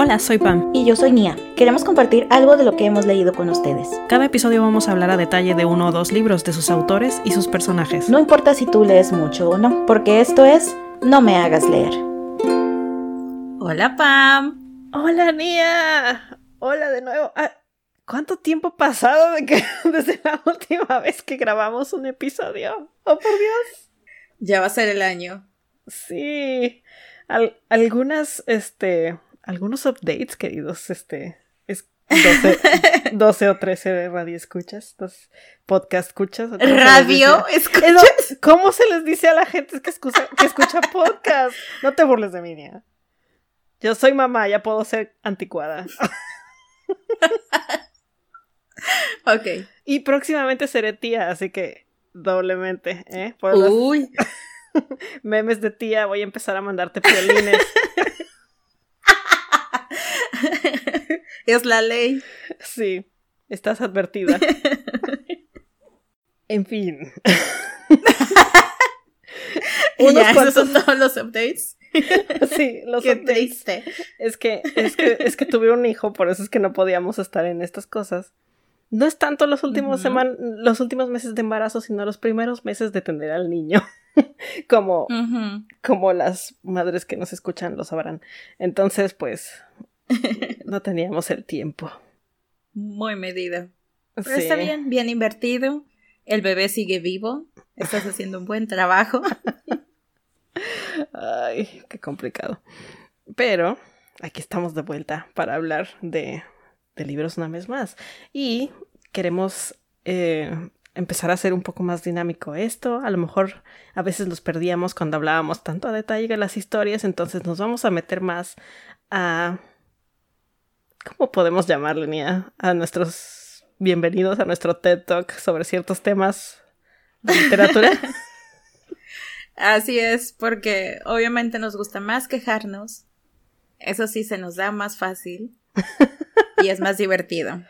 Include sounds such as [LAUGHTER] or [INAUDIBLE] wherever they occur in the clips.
Hola, soy Pam. Y yo soy Nia. Queremos compartir algo de lo que hemos leído con ustedes. Cada episodio vamos a hablar a detalle de uno o dos libros, de sus autores y sus personajes. No importa si tú lees mucho o no, porque esto es No me hagas leer. Hola, Pam. Hola, Nia. Hola de nuevo. Ah, ¿Cuánto tiempo ha pasado de que, [LAUGHS] desde la última vez que grabamos un episodio? Oh, por Dios. Ya va a ser el año. Sí. algunas, este, algunos updates, queridos, este, es 12, 12 [LAUGHS] o 13 de radio escuchas, dos podcast escuchas. ¿Radio escuchas? ¿Cómo se les dice a la gente que escucha, que escucha podcast? No te burles de mí, Nia. Yo soy mamá, ya puedo ser anticuada. [LAUGHS] ok. Y próximamente seré tía, así que doblemente, ¿eh? Uy. [LAUGHS] memes de tía, voy a empezar a mandarte piolines. [LAUGHS] es la ley. Sí, estás advertida. [LAUGHS] en fin. [LAUGHS] Unos cuantos... son todos los updates. sí, los Qué updates. Triste. Es que, es que, es que tuve un hijo, por eso es que no podíamos estar en estas cosas. No es tanto los últimos los últimos meses de embarazo, sino los primeros meses de tener al niño. como, como las madres que nos escuchan lo sabrán. Entonces, pues, [LAUGHS] no teníamos el tiempo. Muy medido. Pero está bien, bien invertido. El bebé sigue vivo. Estás haciendo un buen trabajo. [LAUGHS] Ay, qué complicado. Pero aquí estamos de vuelta para hablar de, de libros una vez más. Y queremos eh, empezar a hacer un poco más dinámico esto. A lo mejor a veces los perdíamos cuando hablábamos tanto a detalle de las historias, entonces nos vamos a meter más a... ¿Cómo podemos llamarle, Nia? A nuestros bienvenidos a nuestro TED Talk sobre ciertos temas de literatura. [LAUGHS] Así es, porque obviamente nos gusta más quejarnos. Eso sí, se nos da más fácil y es más divertido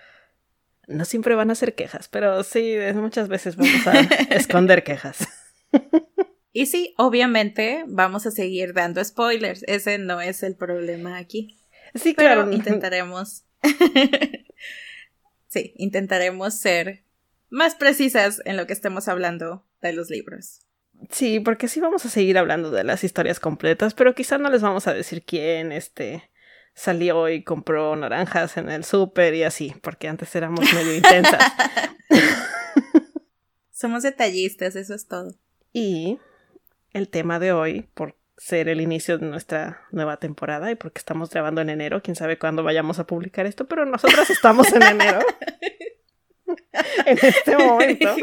no siempre van a ser quejas, pero sí, muchas veces vamos a esconder quejas. [LAUGHS] Y sí, obviamente vamos a seguir dando spoilers. Ese no es el problema aquí. Sí, claro. intentaremos. [LAUGHS] sí, intentaremos ser más precisas en lo que estemos hablando de los libros. Sí, porque sí vamos a seguir hablando de las historias completas, pero quizá no les vamos a decir quién, este, salió y compró naranjas en el súper y así, porque antes éramos medio intensas. [LAUGHS] [LAUGHS] Somos detallistas, eso es todo. Y el tema de hoy, por ser el inicio de nuestra nueva temporada y porque estamos grabando en enero, quién sabe cuándo vayamos a publicar esto, pero nosotras estamos en enero. [LAUGHS] en este momento.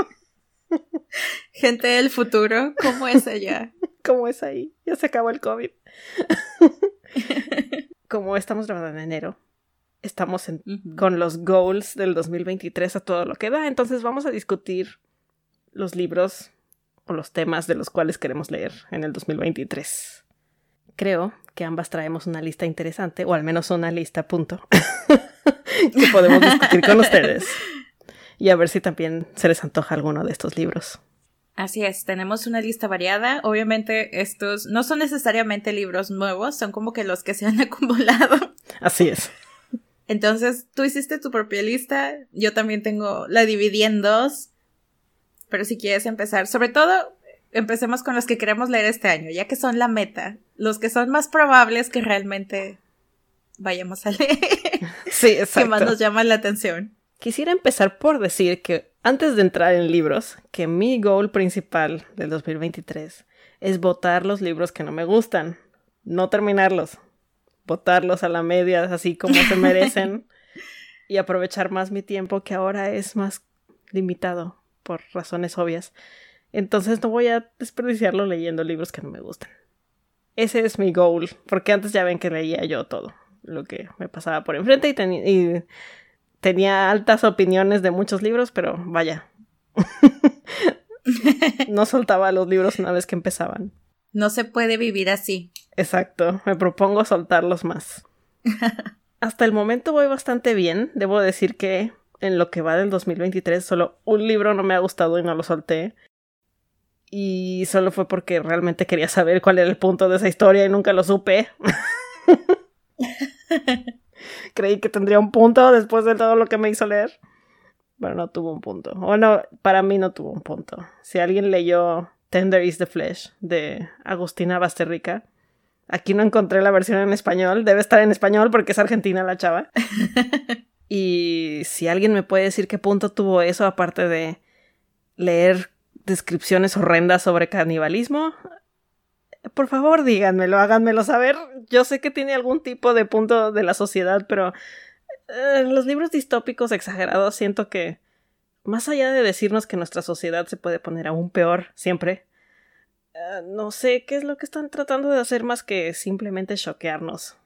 [LAUGHS] Gente del futuro, ¿cómo es allá? [LAUGHS] ¿Cómo es ahí? Ya se acabó el COVID como estamos grabando en enero, estamos con los goals del 2023 a todo lo que da, entonces vamos a discutir los libros o los temas de los cuales queremos leer en el 2023. Creo que ambas traemos una lista interesante, o al menos una lista, punto, [LAUGHS] que podemos discutir con ustedes. Y a ver si también se les antoja alguno de estos libros. Así es, tenemos una lista variada. Obviamente estos no son necesariamente libros nuevos, son como que los que se han [LAUGHS] acumulado. Así es. Entonces, tú hiciste tu propia lista, yo también tengo, la dividí en dos, pero si quieres empezar, sobre todo, empecemos con los que queremos leer este año, ya que son la meta, los que son más probables que realmente vayamos a leer. [LAUGHS] Sí, exacto. [LAUGHS] que más nos llama la atención. Quisiera empezar por decir que antes de entrar en libros, que mi goal principal del 2023 es votar los libros que no me gustan, no terminarlos, votarlos a la media así como se merecen [LAUGHS] y aprovechar más mi tiempo que ahora es más limitado por razones obvias. Entonces no voy a desperdiciarlo leyendo libros que no me gustan. Ese es mi goal, porque antes ya ven que leía yo todo lo que me pasaba por enfrente y, y tenía altas opiniones de muchos libros, pero vaya. [LAUGHS] no soltaba los libros una vez que empezaban. No se puede vivir así. Exacto, me propongo soltarlos más. [LAUGHS] Hasta el momento voy bastante bien. Debo decir que en lo que va del 2023 solo un libro no me ha gustado y no lo solté. Y solo fue porque realmente quería saber cuál era el punto de esa historia y nunca lo supe. [LAUGHS] Creí que tendría un punto después de todo lo que me hizo leer. Pero no tuvo un punto. Bueno, para mí no tuvo un punto. Si alguien leyó Tender is the Flesh de Agustina Basterrica, aquí no encontré la versión en español. Debe estar en español porque es argentina la chava. [LAUGHS] y si alguien me puede decir qué punto tuvo eso, aparte de leer descripciones horrendas sobre canibalismo, por favor díganmelo, háganmelo saber. Yo sé que tiene algún tipo de punto de la sociedad, pero eh, los libros distópicos exagerados siento que, más allá de decirnos que nuestra sociedad se puede poner aún peor siempre, eh, no sé qué es lo que están tratando de hacer más que simplemente choquearnos.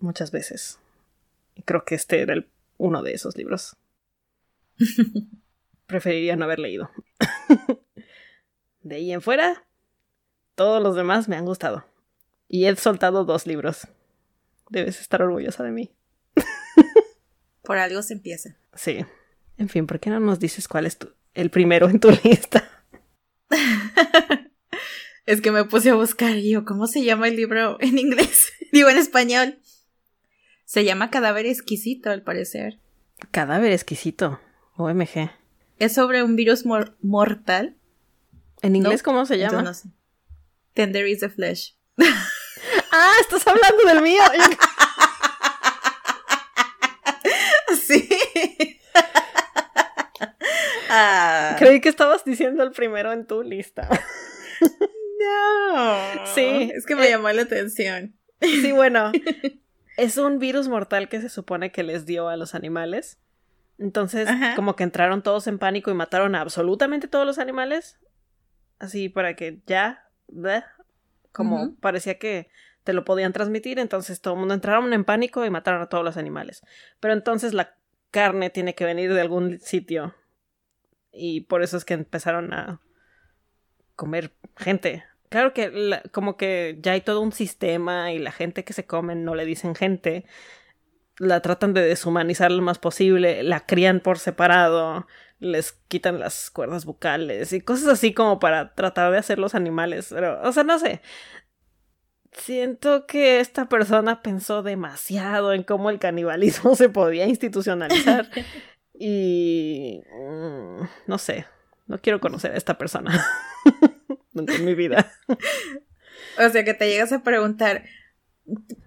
Muchas veces. Y creo que este era el, uno de esos libros. [LAUGHS] Preferiría no haber leído. de ahí en fuera, todos los demás me han gustado. Y he soltado dos libros. Debes estar orgullosa de mí. [LAUGHS] Por algo se empieza. Sí. En fin, ¿por qué no nos dices cuál es tu, el primero en tu [LAUGHS] lista? es que me puse a buscar y yo, ¿cómo se llama el libro en inglés? Digo en español. Se llama Cadáver Exquisito, al parecer. Cadáver Exquisito. OMG. Es sobre un virus mortal. ¿En inglés cómo se llama? no sé. Tender is the flesh. [LAUGHS] ah, estás hablando del mío. [LAUGHS] sí. [LAUGHS] Ah. Creí que estabas diciendo el primero en tu lista. no. Sí. Es que me llamó la atención. Sí, bueno. Es un virus mortal que se supone que les dio a los animales. Entonces, como que entraron todos en pánico y mataron a absolutamente todos los animales. Así para que ya como parecía que te lo podían transmitir, entonces todo el mundo entraron en pánico y mataron a todos los animales. Pero entonces la carne tiene que venir de algún sitio y por eso es que empezaron a comer gente. Claro que como que ya hay todo un sistema y la gente que se come no le dicen gente, la tratan de deshumanizar lo más posible, la crían por separado, les quitan las cuerdas bucales y cosas así como para tratar de hacer los animales. Pero, o sea, no sé. Siento que esta persona pensó demasiado en cómo el canibalismo [LAUGHS] se podía institucionalizar. [LAUGHS] y... Mm, no sé. No quiero conocer a esta persona. [LAUGHS] En mi vida. [LAUGHS] o sea, que te llegas a preguntar,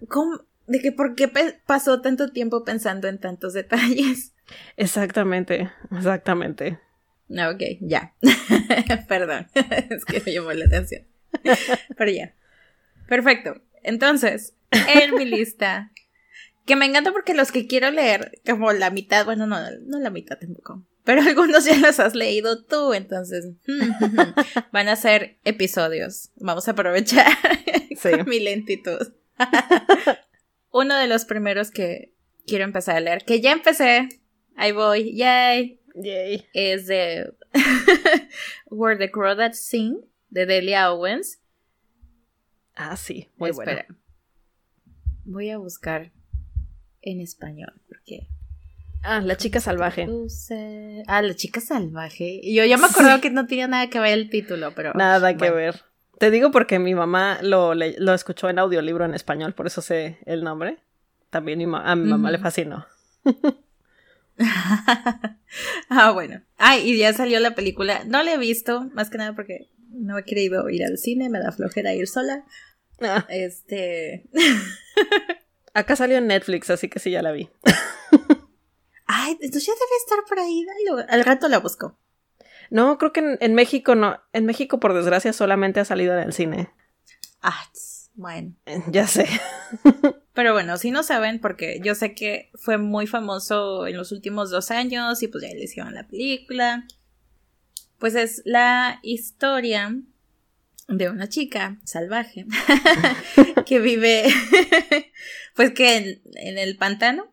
¿cómo, de que por qué pasó tanto tiempo pensando en tantos detalles. Exactamente, exactamente. Ok, ya. [LAUGHS] Perdón, [LAUGHS] es que me llamó la atención. Pero ya. Perfecto. Entonces, en mi lista, que me encanta porque los que quiero leer, como la mitad, bueno, no, no la mitad tampoco, pero algunos ya los has leído tú, entonces [LAUGHS] van a ser episodios. Vamos a aprovechar [LAUGHS] mi lentitud [LAUGHS] uno de los primeros que quiero empezar a leer, que ya empecé, ahí voy, yay, yay. es de Where the Crow That Sing, de Delia Owens. Ah, sí, muy Espera. Voy a buscar en español, porque... Ah, La Chica Salvaje. Ah, La Chica Salvaje. Y yo ya me acordaba que no tenía nada que ver el título, pero... Nada que ver. Te digo porque mi mamá lo, lo escuchó en audiolibro en español, por eso sé el nombre. También a mi mamá le fascinó. [LAUGHS] ah, bueno. Ay, y ya salió la película. No la he visto, más que nada porque no he querido ir al cine, me da flojera ir sola. Ah. Este. [LAUGHS] Acá salió en Netflix, así que sí, ya la vi. [LAUGHS] Ay, entonces ya debe estar por ahí. Al rato la busco. No, creo que en, México no. En México, por desgracia, solamente ha salido en el cine. Ah, bueno. Eh, ya sé. [LAUGHS] Pero bueno, si no saben, porque yo sé que fue muy famoso en los últimos dos años y pues ya le hicieron la película. Pues es la historia de una chica salvaje [LAUGHS] [LAUGHS] que vive, pues que en, el pantano.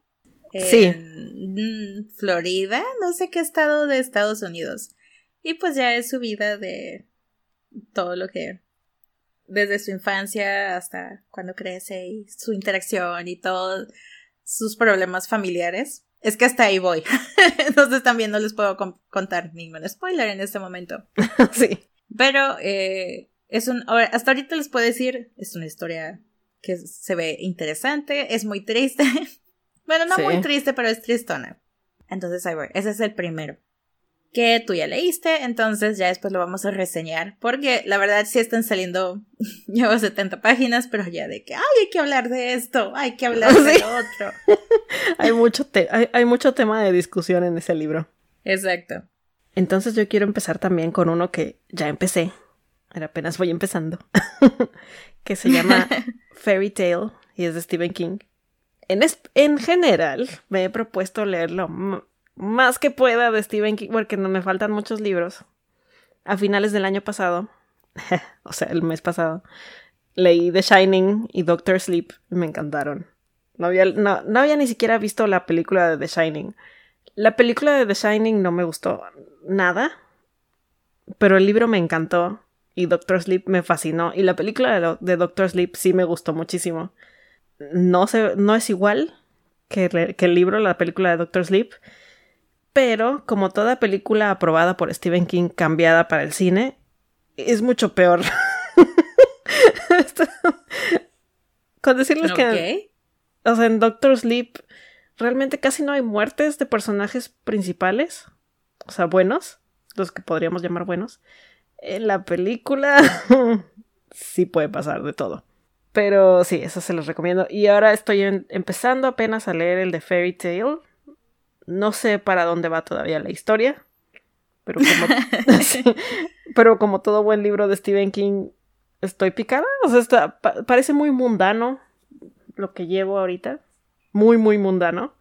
Sí. En Florida, no sé qué estado de Estados Unidos. Y pues ya es su vida de todo lo que desde su infancia hasta cuando crece y su interacción y todos sus problemas familiares. Es que hasta ahí voy. [LAUGHS] Entonces también no les puedo contar ningún spoiler en este momento. [LAUGHS] sí. Pero eh, es un. Hasta ahorita les puedo decir, es una historia que se ve interesante, es muy triste. Bueno, no muy triste, pero es tristona. Entonces ahí voy, ese es el primero. Que tú ya leíste, entonces ya después lo vamos a reseñar. Porque la verdad sí están saliendo, [LAUGHS] llevo 70 páginas, pero ya de que, ay, hay que hablar de esto, hay que hablar [LAUGHS] de otro. [LAUGHS] hay, mucho hay mucho tema de discusión en ese libro. Exacto. Entonces yo quiero empezar también con uno que ya empecé, apenas voy empezando, que se llama Fairy Tale y es de Stephen King. En, en general, me he propuesto leerlo más que pueda de Stephen King porque no me faltan muchos libros. A finales del año pasado, [LAUGHS] o sea, el mes pasado, leí The Shining y Doctor Sleep y me encantaron. No había, no, no había ni siquiera visto la película de The Shining. La película de The Shining no me gustó nada, pero el libro me encantó y Doctor Sleep me fascinó y la película de, Doctor Sleep sí me gustó muchísimo. No, no es igual que, que el libro, la película de Doctor Sleep, pero como toda película aprobada por Stephen King cambiada para el cine, es mucho peor. [LAUGHS] Con decirles que... O sea, en Doctor Sleep realmente casi no hay muertes de personajes principales, o sea, buenos, los que podríamos llamar buenos. En la película [LAUGHS] sí puede pasar de todo. Pero sí, eso se los recomiendo. Y ahora estoy empezando apenas a leer el de Fairy Tale. No sé para dónde va todavía la historia. Pero como, [LAUGHS] [LAUGHS] pero como todo buen libro de Stephen King, estoy picada. O sea, parece muy mundano lo que llevo ahorita muy, muy mundano.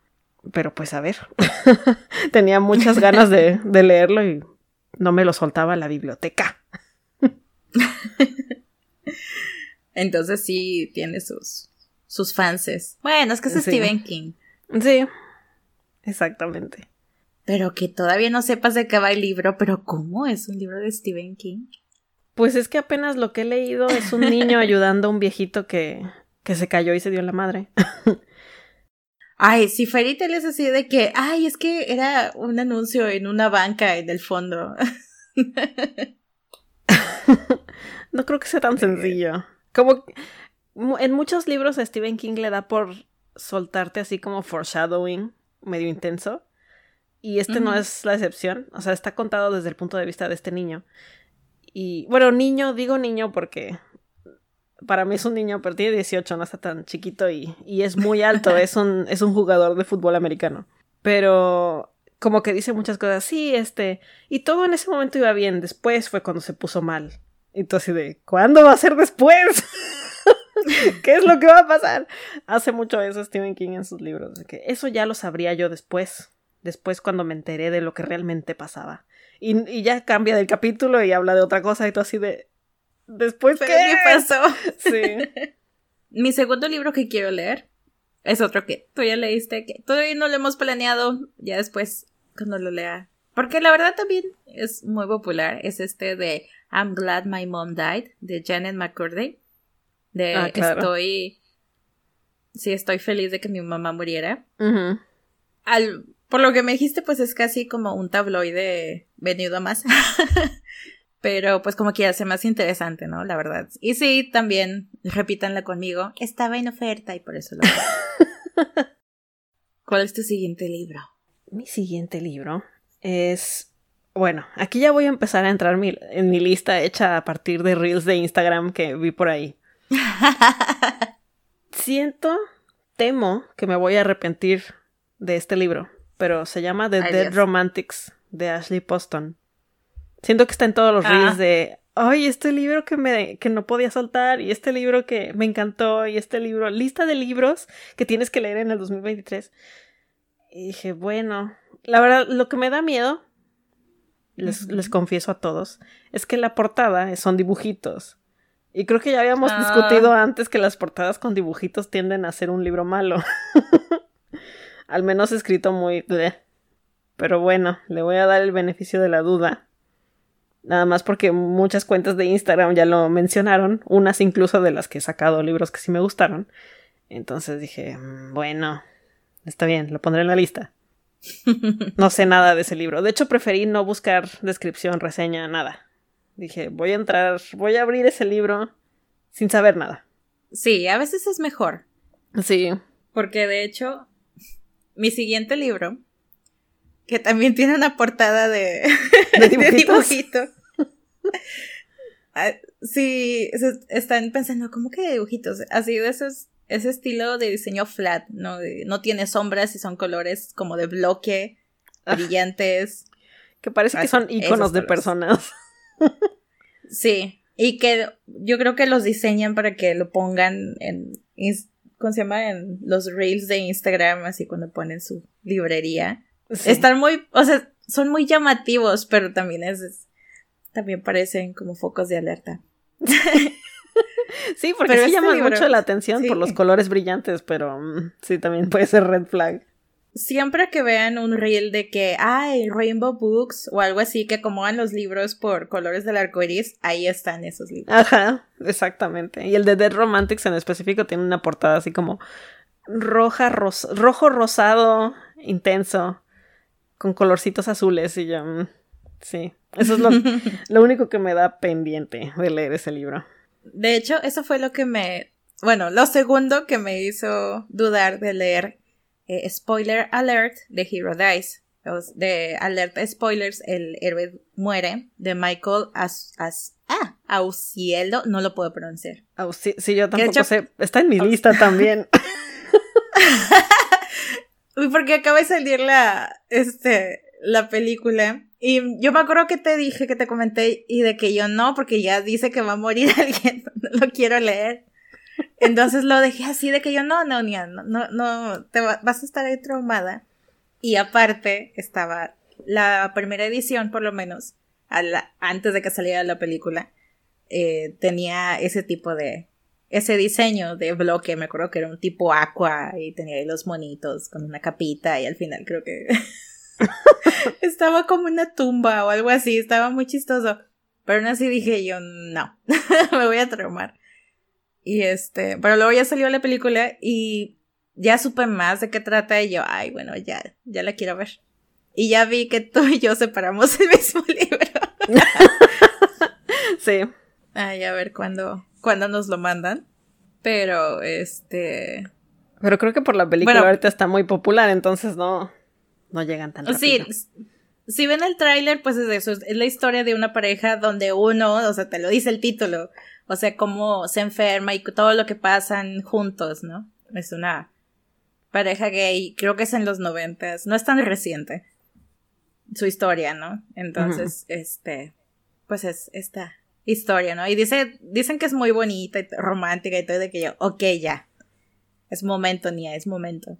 Pero pues a ver, [LAUGHS] tenía muchas ganas de, leerlo y no me lo soltaba la biblioteca. Entonces sí tiene sus, sus fanses. Bueno, es que es Stephen King. Sí, exactamente. Pero que todavía no sepas de qué va el libro, pero ¿cómo es un libro de Stephen King? Pues es que apenas lo que he leído es un niño [LAUGHS] ayudando a un viejito que, que se cayó y se dio en la madre. [LAUGHS] Ay, si Fairy es así de que, ay, es que era un anuncio en una banca en el fondo. [LAUGHS] no creo que sea tan sencillo. Como en muchos libros a Stephen King le da por soltarte así como foreshadowing, medio intenso. Y este no es la excepción. O sea, está contado desde el punto de vista de este niño. Y bueno, niño, digo niño porque para mí es un niño, pero tiene 18, no está tan chiquito y, y es muy alto, [LAUGHS] es un, es un jugador de fútbol americano. Pero como que dice muchas cosas, sí, este, y todo en ese momento iba bien, después fue cuando se puso mal. Y tú así de, ¿cuándo va a ser después? [LAUGHS] ¿Qué es lo que va a pasar? Hace mucho eso Stephen King en sus libros, de que eso ya lo sabría yo después, después cuando me enteré de lo que realmente pasaba. Y, y ya cambia del capítulo y habla de otra cosa y tú así de, Después, ¿qué? ¿qué pasó? [LAUGHS] Sí. [LAUGHS] Mi segundo libro que quiero leer es otro que tú ya leíste, que todavía no lo hemos planeado, ya después cuando lo lea. Porque la verdad también es muy popular, es este de I'm Glad My Mom Died, de Janet McCurdy. De ah, estoy... Sí, estoy feliz de que mi mamá muriera. Al, por lo que me dijiste, pues es casi como un tabloide venido a más. [LAUGHS] Pero pues como que hace más interesante, ¿no? La verdad. Y sí, también, repítanla conmigo, estaba en oferta y por eso lo... [LAUGHS] ¿Cuál es tu siguiente libro? Mi siguiente libro es... Bueno, aquí ya voy a empezar a entrar en mi lista hecha a partir de reels de Instagram que vi por ahí. [LAUGHS] Siento, temo que me voy a arrepentir de este libro, pero se llama The Dead Romantics de Ashley Poston. Siento que está en todos los ah. reels de, ay, este libro que, me, que no podía soltar y este libro que me encantó y este libro, lista de libros que tienes que leer en el 2023. Y dije, bueno, la verdad, lo que me da miedo, les, les confieso a todos, es que la portada son dibujitos. Y creo que ya habíamos ah. discutido antes que las portadas con dibujitos tienden a ser un libro malo. [LAUGHS] Al menos escrito muy... Pero bueno, le voy a dar el beneficio de la duda. Nada más porque muchas cuentas de Instagram ya lo mencionaron, unas incluso de las que he sacado libros que sí me gustaron. Entonces dije, mm, bueno, está bien, lo pondré en la lista. No sé nada de ese libro. De hecho, preferí no buscar descripción, reseña, nada. Dije, voy a entrar, voy a abrir ese libro sin saber nada. Sí, a veces es mejor. Sí. Porque de hecho, mi siguiente libro, que también tiene una portada de, ¿De [LAUGHS] dibujito. Ah, sí, están pensando, ¿cómo que dibujitos? Así de esos, ese estilo de diseño flat, ¿no? De- no tiene sombras y son colores como de bloque, Ah. brillantes. Que parece que son iconos de personas. [LAUGHS] Sí, y que yo creo que los diseñan para que lo pongan en, ¿cómo se llama? En los reels de Instagram, así cuando ponen su librería. Sí. Están muy, o sea, son muy llamativos, pero también es, es- también parecen como focos de alerta. [LAUGHS] [LAUGHS] Sí, porque Pero sí este libro- mucho la atención por los colores brillantes, pero mm, sí, también puede ser red flag. Siempre que vean un reel de que hay Rainbow Books o algo así que acomodan los libros por colores del arco iris, ahí están esos libros. Ajá, exactamente. Y el de Dead Romantics en específico tiene una portada así como roja, ros- rojo rosado, intenso, con colorcitos azules y yo, mm, sí, eso es lo, [LAUGHS] lo único que me da pendiente de leer ese libro. De hecho, eso fue lo que me. Bueno, lo segundo que me hizo dudar de leer eh, Spoiler Alert de Hero Dice. Os- De Alerta Spoilers, el héroe muere, de Michael As, As- ah, no lo puedo pronunciar. Au, sí, sí, yo tampoco hecho- sé, está en mi lista también. [LAUGHS] [LAUGHS] Porque acaba de salir la, este, la película. Y yo me acuerdo que te dije, que te comenté, y de que yo no, porque ya dice que va a morir [LAUGHS] alguien, no lo quiero leer. Entonces lo dejé así de que yo no, no, no, no, no, te va- vas a estar ahí traumada. Y aparte estaba la primera edición, por lo menos, antes de que saliera la película, eh, tenía ese tipo de, ese diseño de bloque, me acuerdo que era un tipo aqua y tenía ahí los monitos con una capita y al final creo que [LAUGHS] [LAUGHS] estaba como una tumba o algo así, estaba muy chistoso. Pero aún así dije yo, no, [LAUGHS] me voy a traumar. Y este, pero luego ya salió la película y ya supe más de qué trata y yo, ay, bueno, ya, ya la quiero ver. Y ya vi que tú y yo separamos [LAUGHS] el mismo libro. sí, Ay, a ver cuándo, cuándo nos lo mandan. Pero, este, pero creo que por la película Bueno. ahorita está muy popular, entonces no, no llegan tan rápido. Sí, si ven el tráiler, pues es eso, es la historia de una pareja donde uno, o sea, te lo dice el título, o sea, cómo se enferma y todo lo que pasan juntos, ¿no? Es una pareja gay, creo que es en los noventas, no es tan reciente su historia, ¿no? Entonces, este, pues es esta historia, ¿no? Y dice, dicen que es muy bonita y romántica y todo, de que yo, ok, ya, es momento, Nia, es momento.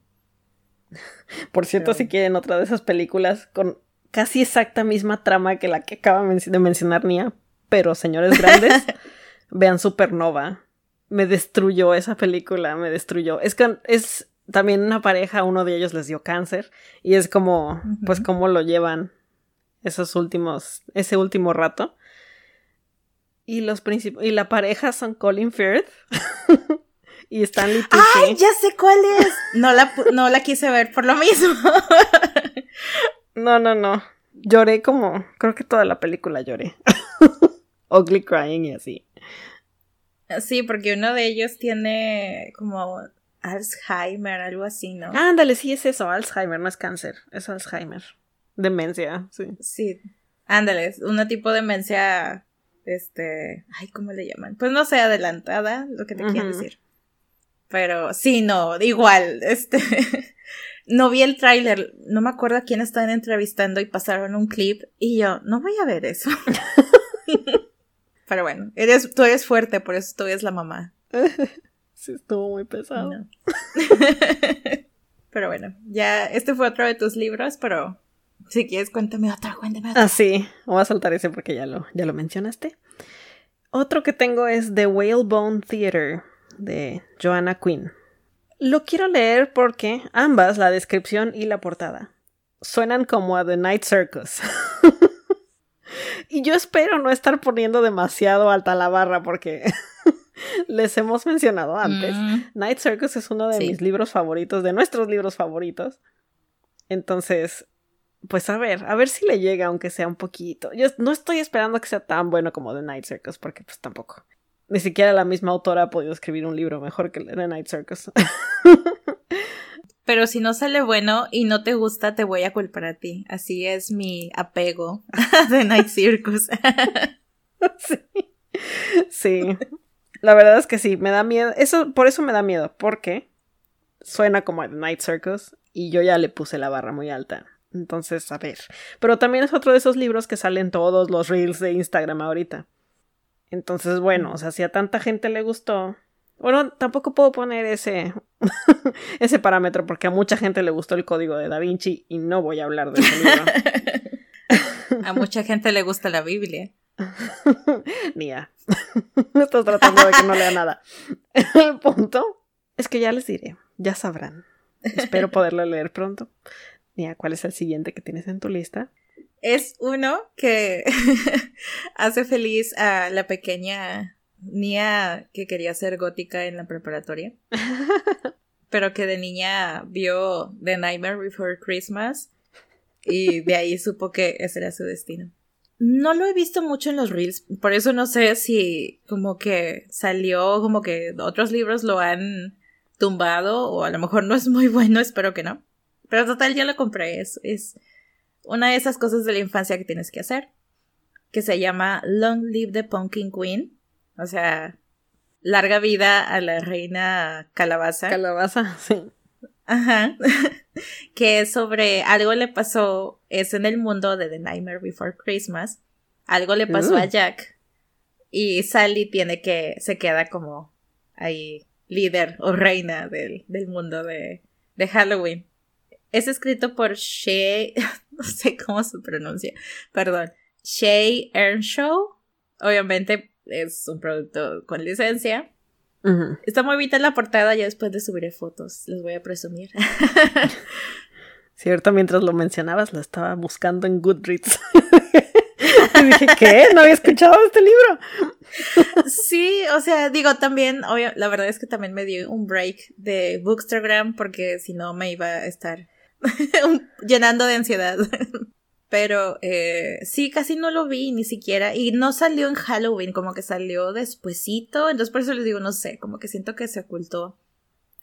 Por cierto, Pero- si quieren otra de esas películas con casi exacta misma trama que la que acaba de mencionar Nia, pero señores grandes, [LAUGHS] vean Supernova. Me destruyó esa película, me destruyó. Es que es también una pareja, uno de ellos les dio cáncer y es como, pues, cómo lo llevan esos últimos, ese último rato. Y los y la pareja son Colin Firth [LAUGHS] y Stanley Tucci. ¡Ay, ya sé cuál es! No la, no la quise ver por lo mismo. [LAUGHS] No, no, no. Lloré como, creo que toda la película lloré. [LAUGHS] Ugly crying y así. Sí, porque uno de ellos tiene como Alzheimer, algo así, ¿no? Ándale, sí es eso, Alzheimer, no es cáncer, es Alzheimer. Demencia, sí. Sí. Ándale, un tipo de demencia, este, ay, ¿cómo le llaman? Pues no sé, adelantada, lo que te quiero Ujú. decir. Pero sí, no, igual, este, [LAUGHS] no vi el tráiler, no me acuerdo a quién estaban entrevistando y pasaron un clip y yo, no voy a ver eso. [LAUGHS] Pero bueno, eres, tú eres fuerte, por eso tú eres la mamá. [LAUGHS] Sí, estuvo muy pesado. No. pero bueno, ya, este fue otro de tus libros, pero si quieres cuéntame otra, cuéntame otra. Ah, sí, voy a saltar ese porque ya lo, ya lo mencionaste. Otro que tengo es The Whalebone Theater de Joanna Quinn. Lo quiero leer porque ambas, la descripción y la portada, suenan como a The Night Circus. [LAUGHS] y yo espero no estar poniendo demasiado alta la barra porque [LAUGHS] les hemos mencionado antes. Mm. Night Circus es uno de Sí. mis libros favoritos, de nuestros libros favoritos. Entonces, pues a ver, a ver si le llega, aunque sea un poquito. Yo no estoy esperando que sea tan bueno como The Night Circus, porque pues tampoco. Ni siquiera la misma autora ha podido escribir un libro mejor que The Night Circus. Pero si no sale bueno y no te gusta, te voy a culpar a ti. Así es mi apego de Night Circus. [LAUGHS] sí. Sí. La verdad es que sí, me da miedo. Eso, por eso me da miedo, porque suena como The Night Circus y yo ya le puse la barra muy alta. Entonces, a ver. Pero también es otro de esos libros que salen todos los reels de Instagram ahorita. Entonces, bueno, o sea, si a tanta gente le gustó. Bueno, tampoco puedo poner ese, [LAUGHS] ese parámetro porque a mucha gente le gustó el código de Da Vinci y no voy a hablar de ese libro. [LAUGHS] a mucha gente le gusta la Biblia. [LAUGHS] Nia. Estás tratando de que no lea nada. El punto es que ya les diré, ya sabrán. Espero poderlo leer pronto. Nia, ¿cuál es el siguiente que tienes en tu lista? Es uno que [LAUGHS] hace feliz a la pequeña Nia que quería ser gótica en la preparatoria. [LAUGHS] pero que de niña vio The Nightmare Before Christmas y de ahí supo que ese era su destino. No lo he visto mucho en los reels, por eso no sé si como que salió, como que otros libros lo han tumbado o a lo mejor no es muy bueno, espero que no. Pero total, ya lo compré, es, es una de esas cosas de la infancia que tienes que hacer, que se llama Long Live the Pumpkin Queen, o sea, larga vida a la reina calabaza. Calabaza, [LAUGHS] sí. Ajá. [LAUGHS] que es sobre algo le pasó, es en el mundo de The Nightmare Before Christmas. Algo le pasó a uh. Jack. Y Sally tiene que, se queda como ahí líder o reina del, del mundo de, de Halloween. Es escrito por Shay, [LAUGHS] [LAUGHS] no sé cómo se pronuncia, perdón, Shay Earnshaw. Obviamente es un producto con licencia. Está muy bonita la portada, ya después de subiré fotos, les voy a presumir. [LAUGHS] Cierto, mientras lo mencionabas, lo estaba buscando en Goodreads. [LAUGHS] y dije, ¿qué? No había escuchado este libro. sí, o sea, digo, también, obvio, la verdad es que también me dio un break de Bookstagram porque si no me iba a estar [LAUGHS] llenando de ansiedad. [LAUGHS] Pero eh, sí, casi no lo vi ni siquiera. Y no salió en Halloween, como que salió despuesito. Entonces por eso les digo, no sé, como que siento que se ocultó.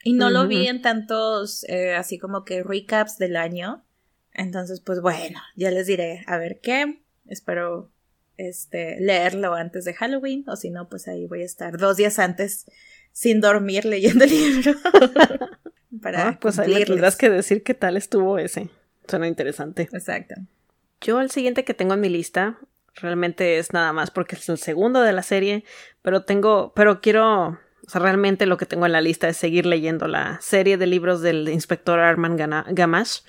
Y no lo vi en tantos, eh, así como que recaps del año. Entonces, pues bueno, ya les diré a ver qué. Espero este leerlo antes de Halloween. O si no, pues ahí voy a estar dos días antes sin dormir leyendo el libro. [LAUGHS] Para ah, pues ahí tendrás que decir qué tal estuvo ese. Suena interesante. Exacto. Yo el siguiente que tengo en mi lista realmente es nada más porque es el segundo de la serie, pero tengo, pero quiero, o sea, realmente lo que tengo en la lista es seguir leyendo la serie de libros del inspector Armand Gamache,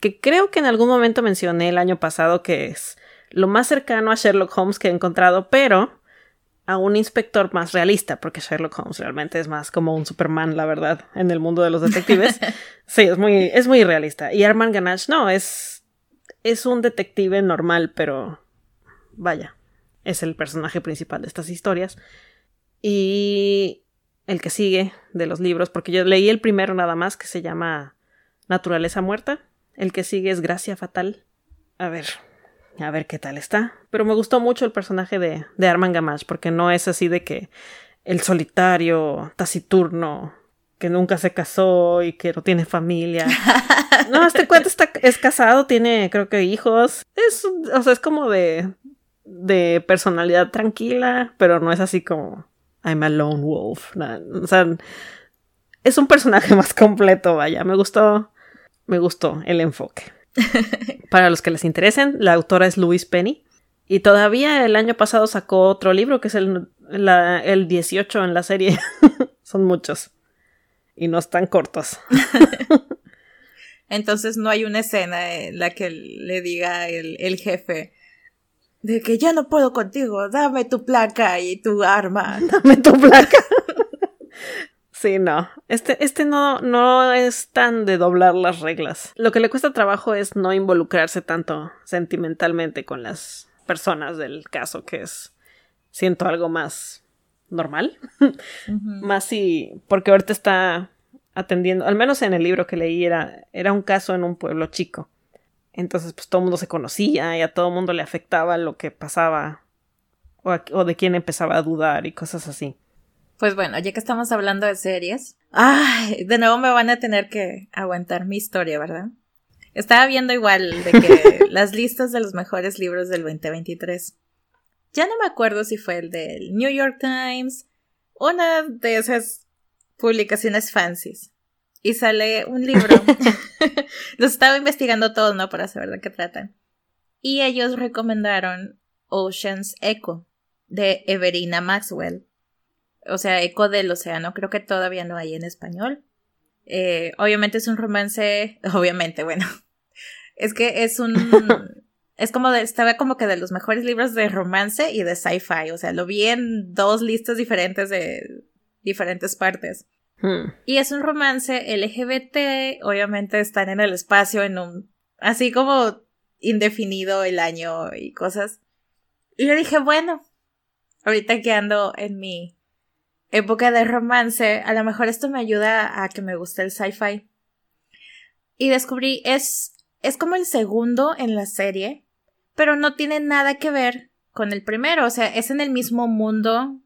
que creo que en algún momento mencioné el año pasado que es lo más cercano a Sherlock Holmes que he encontrado, pero a un inspector más realista, porque Sherlock Holmes realmente es más como un Superman, la verdad, en el mundo de los detectives. [LAUGHS] sí, es muy, es muy realista. Y Armand Ganache no, es es un detective normal, pero vaya, es el personaje principal de estas historias. Y el que sigue de los libros, porque yo leí el primero nada más, que se llama Naturaleza Muerta. El que sigue es Gracia Fatal. A ver, a ver qué tal está. Pero me gustó mucho el personaje de, de Armand Gamache, porque no es así de que el solitario, taciturno, que nunca se casó y que no tiene familia. [LAUGHS] No, este cuento está, es casado, tiene creo que hijos. Es, o sea, es como de, de personalidad tranquila, pero no es así como I'm a lone wolf. o sea, es un personaje [LAUGHS] más completo, vaya. Me gustó, me gustó el enfoque. [LAUGHS] Para los que les interesen, la autora es Louise Penny. Y todavía el año pasado sacó otro libro que es el, el 18 en la serie. [LAUGHS] Son muchos y no están cortos. [LAUGHS] Entonces no hay una escena en la que le diga el, el jefe de que ya no puedo contigo, dame tu placa y tu arma. Dame tu placa. Sí, no. Este, este no, no es tan de doblar las reglas. Lo que le cuesta trabajo es no involucrarse tanto sentimentalmente con las personas del caso, que es, siento algo más normal. [LAUGHS] Más si, porque ahorita está atendiendo, al menos en el libro que leí era, era un caso en un pueblo chico. Entonces, pues todo el mundo se conocía y a todo el mundo le afectaba lo que pasaba O, o de quién empezaba a dudar y cosas así. Pues bueno, ya que estamos hablando de series, ay, de nuevo me van a tener que aguantar mi historia, ¿verdad? Estaba viendo igual de que [LAUGHS] las listas de los mejores libros del 2023. Ya no me acuerdo si fue el del New York Times, una de esas publicaciones fancies. Y sale un libro. [LAUGHS] Los estaba investigando todos, ¿no? Para saber de qué tratan. Y ellos recomendaron Ocean's Echo de Everina Maxwell. O sea, Eco del Océano, creo que todavía no hay en español. Eh, obviamente es un romance, [LAUGHS] obviamente, bueno, es que es un, [LAUGHS] es como de, estaba como que de los mejores libros de romance y de sci-fi, o sea, lo vi en dos listas diferentes de diferentes partes. Hmm. Y es un romance LGBT, obviamente están en el espacio en un, así como indefinido el año y cosas. Y yo dije, bueno, ahorita que ando en mi época de romance, a lo mejor esto me ayuda a que me guste el sci-fi. Y descubrí, es, es como el segundo en la serie, pero no tiene nada que ver con el primero, o sea, es en el mismo mundo,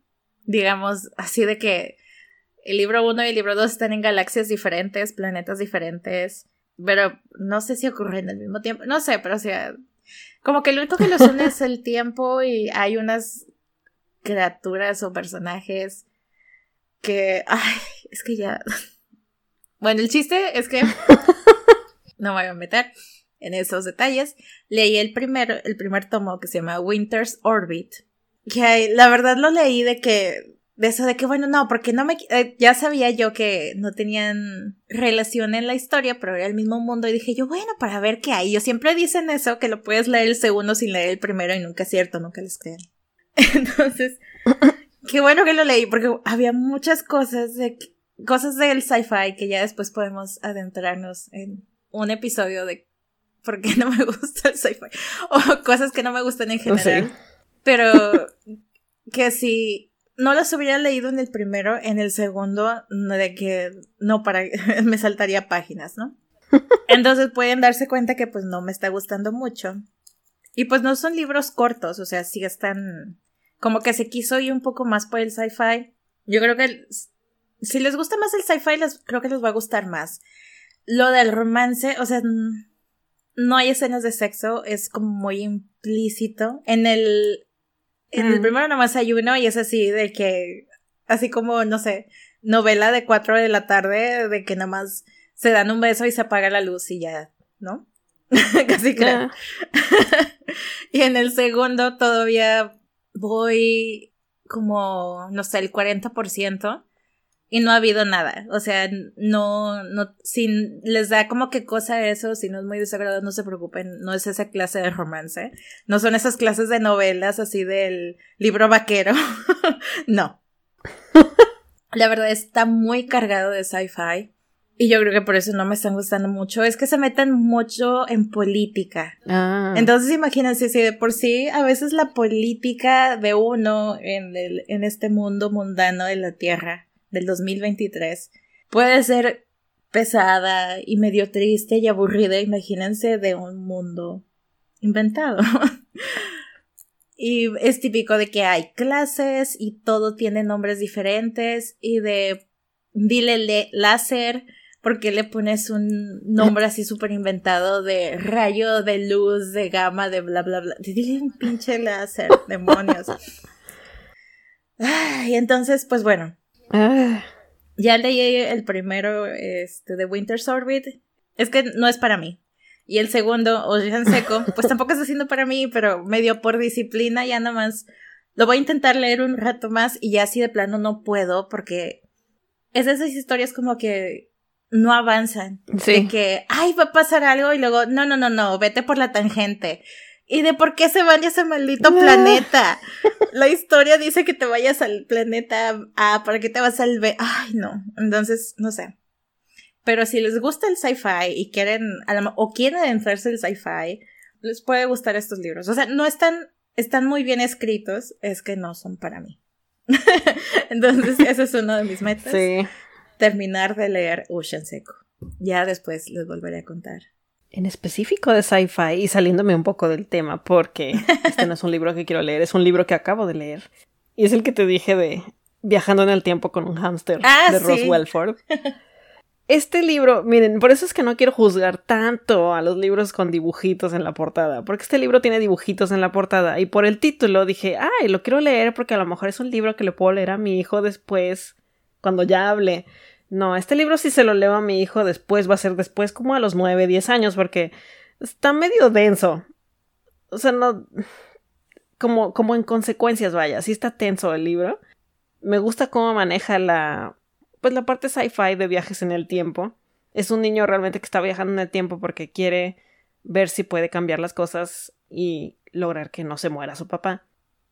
digamos, así de que el libro 1 y el libro 2 están en galaxias diferentes, planetas diferentes, pero no sé si ocurren al mismo tiempo, no sé, pero o sea, como que lo único que los [LAUGHS] une es el tiempo y hay unas criaturas o personajes que, ay, es que ya... [LAUGHS] Bueno, el chiste es que [LAUGHS] no me voy a meter en esos detalles. Leí el primer, el primer tomo que se llama Winter's Orbit. Que la verdad lo leí de que, de eso de que, bueno, no, porque no me, eh, ya sabía yo que no tenían relación en la historia, pero era el mismo mundo y dije yo, bueno, para ver qué hay. Yo siempre dicen eso, que lo puedes leer el segundo sin leer el primero y nunca es cierto, nunca les crean. [LAUGHS] Entonces, Qué bueno que lo leí porque había muchas cosas de cosas del sci-fi que ya después podemos adentrarnos en un episodio de por qué no me [LAUGHS] gusta el sci-fi o cosas que no me gustan en general. Pero que si no las hubiera leído en el primero, en el segundo, de que no para [LAUGHS] me saltaría páginas, ¿no? [LAUGHS] Entonces pueden darse cuenta que pues no me está gustando mucho. Y pues no son libros cortos, o sea, sí están como que se quiso ir un poco más por el sci-fi. Yo creo que si les gusta más el sci-fi, creo que les va a gustar más. Lo del romance, o sea, no hay escenas de sexo, es como muy implícito. En el, en el primero nomás hay uno y es así de que, así como, no sé, novela de cuatro de la tarde, de que nomás se dan un beso y se apaga la luz y ya, ¿no? [LAUGHS] Casi creo. [LAUGHS] y en el segundo todavía voy como, no sé, el 40% y no ha habido nada. O sea, no, no, si les da como que cosa eso, si no es muy desagradable, no se preocupen, no es esa clase de romance. No son esas clases de novelas así del libro vaquero. [LAUGHS] no. [LAUGHS] La verdad está muy cargado de sci-fi. Y yo creo que por eso no me están gustando mucho. Es que se meten mucho en política. Ah. Entonces imagínense si de por sí a veces la política de uno en, el, en este mundo mundano de la Tierra del 2023 puede ser pesada y medio triste y aburrida. Imagínense de un mundo inventado. [LAUGHS] y es típico de que hay clases y todo tiene nombres diferentes y de dile láser ¿Por qué le pones un nombre así súper inventado de rayo, de luz, de gama, de bla, bla, bla? Dile un pinche láser, [LAUGHS] demonios. Y entonces, pues bueno. Ah. Ya leí el primero, este, de Winter's Orbit. Es que no es para mí. Y el segundo, Ocean Seco, pues tampoco está siendo para mí, pero medio por disciplina, ya nada más. Lo voy a intentar leer un rato más y ya así de plano no puedo porque es de esas historias como que no avanzan. Sí. De que, ay, va a pasar algo y luego, no, no, no, no, vete por la tangente. ¿Y de por qué se van a ese maldito planeta? [LAUGHS] La historia dice que te vayas al planeta A, ¿para qué te vas al B? Ay, no. Entonces, no sé. Pero si les gusta el sci-fi y quieren, o quieren adentrarse el sci-fi, les puede gustar estos libros. O sea, no están, están muy bien escritos, es que no son para mí. [LAUGHS] Entonces, ese es uno de mis metas. Sí terminar de leer Ocean Seco. Ya después les volveré a contar. en específico de sci-fi y saliéndome un poco del tema, porque [LAUGHS] este no es un libro que quiero leer, es un libro que acabo de leer. Y es el que te dije de Viajando en el tiempo con un hámster Ah, de sí. Ross Welford. [LAUGHS] Este libro, miren, por eso es que no quiero juzgar tanto a los libros con dibujitos en la portada, porque este libro tiene dibujitos en la portada y por el título dije, ay, lo quiero leer porque a lo mejor es un libro que le puedo leer a mi hijo después, cuando ya hable. No, este libro si se lo leo a mi hijo después va a ser después como a los 9, 10 años porque está medio denso. O sea, no como como en consecuencias, vaya, sí está tenso el libro. Me gusta cómo maneja la pues la parte sci-fi de viajes en el tiempo. Es un niño realmente que está viajando en el tiempo porque quiere ver si puede cambiar las cosas y lograr que no se muera su papá.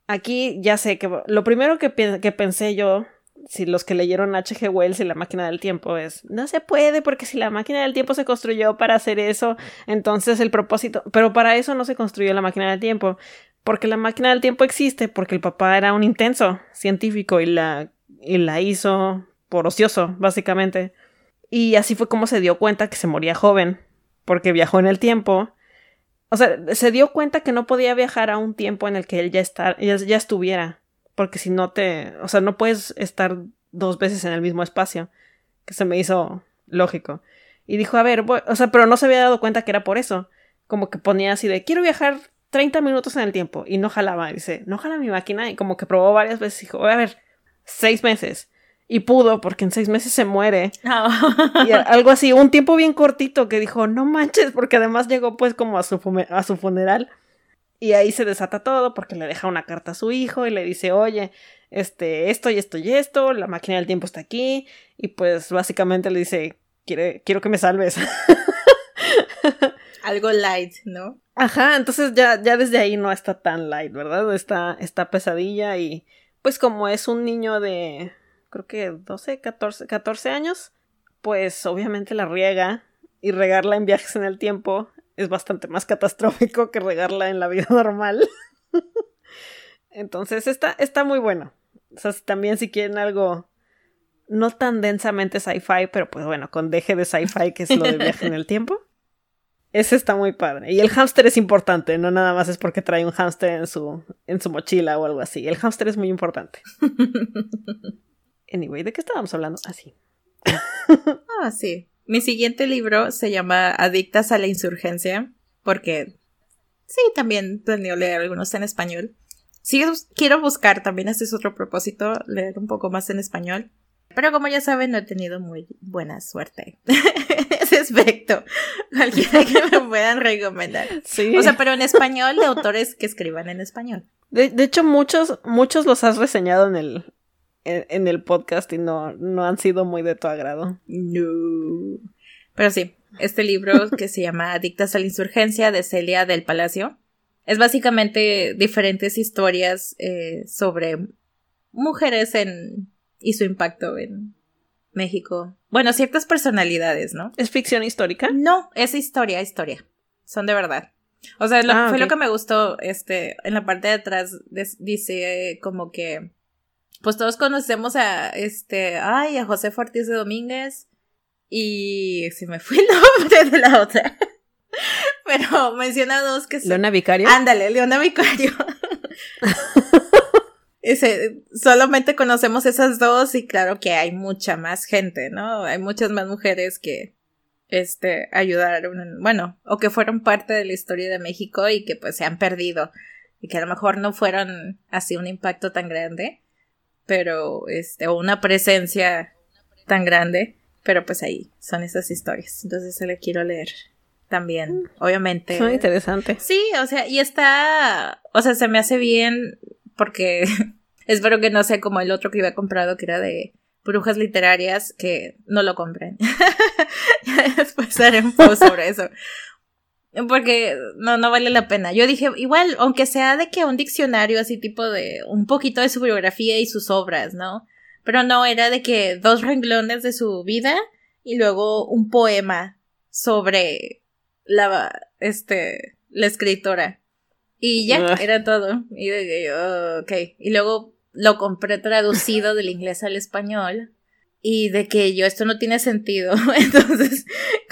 Aquí ya sé que lo primero que, que pensé yo, si los que leyeron H.G. Wells y la máquina del tiempo es, no se puede porque si la máquina del tiempo se construyó para hacer eso, entonces el propósito, pero para eso no se construyó la máquina del tiempo, porque la máquina del tiempo existe porque el papá era un intenso científico y la, y la hizo por ocioso, básicamente. Y así fue como se dio cuenta que se moría joven, porque viajó en el tiempo. O sea, se dio cuenta que no podía viajar a un tiempo en el que él ya, ya, ya estuviera, porque si no te... O sea, no puedes estar dos veces en el mismo espacio, que se me hizo lógico. Y dijo, a ver, voy- o sea, pero no se había dado cuenta que era por eso. Como que ponía así de, quiero viajar 30 minutos en el tiempo, y no jalaba. Y dice, no jala mi máquina, y como que probó varias veces, y dijo, a ver, seis meses. Y pudo, porque en seis meses se muere. Y a- algo así, un tiempo bien cortito que dijo, no manches, porque además llegó pues como a su, a su funeral. Y ahí se desata todo porque le deja una carta a su hijo y le dice, oye, este, esto y esto y esto, la máquina del tiempo está aquí. Y pues básicamente le dice, "Quiere- quiero que me salves. [LAUGHS] Algo light, ¿no? Ajá, entonces ya, ya desde ahí no está tan light, ¿verdad? Está, está pesadilla y pues como es un niño de, creo que 12, 14, 14 años, pues obviamente la riega y regarla en viajes en el tiempo es bastante más catastrófico que regarla en la vida [LAUGHS] normal. Entonces está, está muy bueno. O sea, si- también si quieren algo no tan densamente sci-fi, pero pues bueno, con deje de sci-fi que es lo de viaje en el [LAUGHS] tiempo. Ese está muy padre. Y el hámster es importante, no nada más es porque trae un hámster en su, en su mochila o algo así. El hámster es muy importante. [LAUGHS] Anyway, ¿de qué estábamos hablando? Así. Ah, sí. Mi siguiente libro se llama Adictas a la Insurgencia, porque sí, también planeo leer algunos en español. Sí, quiero buscar, también ese es otro propósito, leer un poco más en español. Pero como ya saben, no he tenido muy buena suerte [LAUGHS] en ese aspecto. Cualquiera que me puedan recomendar. Sí. O sea, pero en español, de autores que escriban en español. de, de hecho, muchos, muchos los has reseñado en el, en, en el podcast y no, no han sido muy de tu agrado. No. Pero sí, este libro [LAUGHS] que se llama Adictas a la Insurgencia de Celia del Palacio es básicamente diferentes historias eh, sobre mujeres en y su impacto en México. Bueno, ciertas personalidades, ¿no? ¿Es ficción histórica? No, es historia, historia. Son de verdad. O sea, lo, Ah, fue lo que me gustó, este, en la parte de atrás dice como que, pues todos conocemos a, este, ay, a José Ortiz de Domínguez y se me fue el [LAUGHS] nombre de la otra. [LAUGHS] Pero menciona dos que son... ¿Leona Vicario? Ándale, Leona Vicario. [LAUGHS] Ese, solamente conocemos esas dos y claro que hay mucha más gente, ¿no? Hay muchas más mujeres que este ayudaron, en- bueno, o que fueron parte de la historia de México y que pues se han perdido y que a lo mejor no fueron así un impacto tan grande, pero este o una presencia tan grande, pero pues ahí son esas historias. Entonces se le quiero leer también, obviamente. Suena interesante. Sí, o sea, y está, o sea, se me hace bien porque [LAUGHS] espero que no sea como el otro que había comprado que era de brujas literarias que no lo compren. [LAUGHS] Ya Después haré un post sobre eso. Porque no, no vale la pena. Yo dije, igual, aunque sea de que un diccionario así tipo de un poquito de su biografía y sus obras, ¿no? Pero no, era de que dos renglones de su vida y luego un poema sobre la, este, la escritora. Y ya, Ugh. era todo. Y yo, ok. Y luego lo compré traducido del inglés al español. Y de que yo esto no tiene sentido. [LAUGHS] Entonces,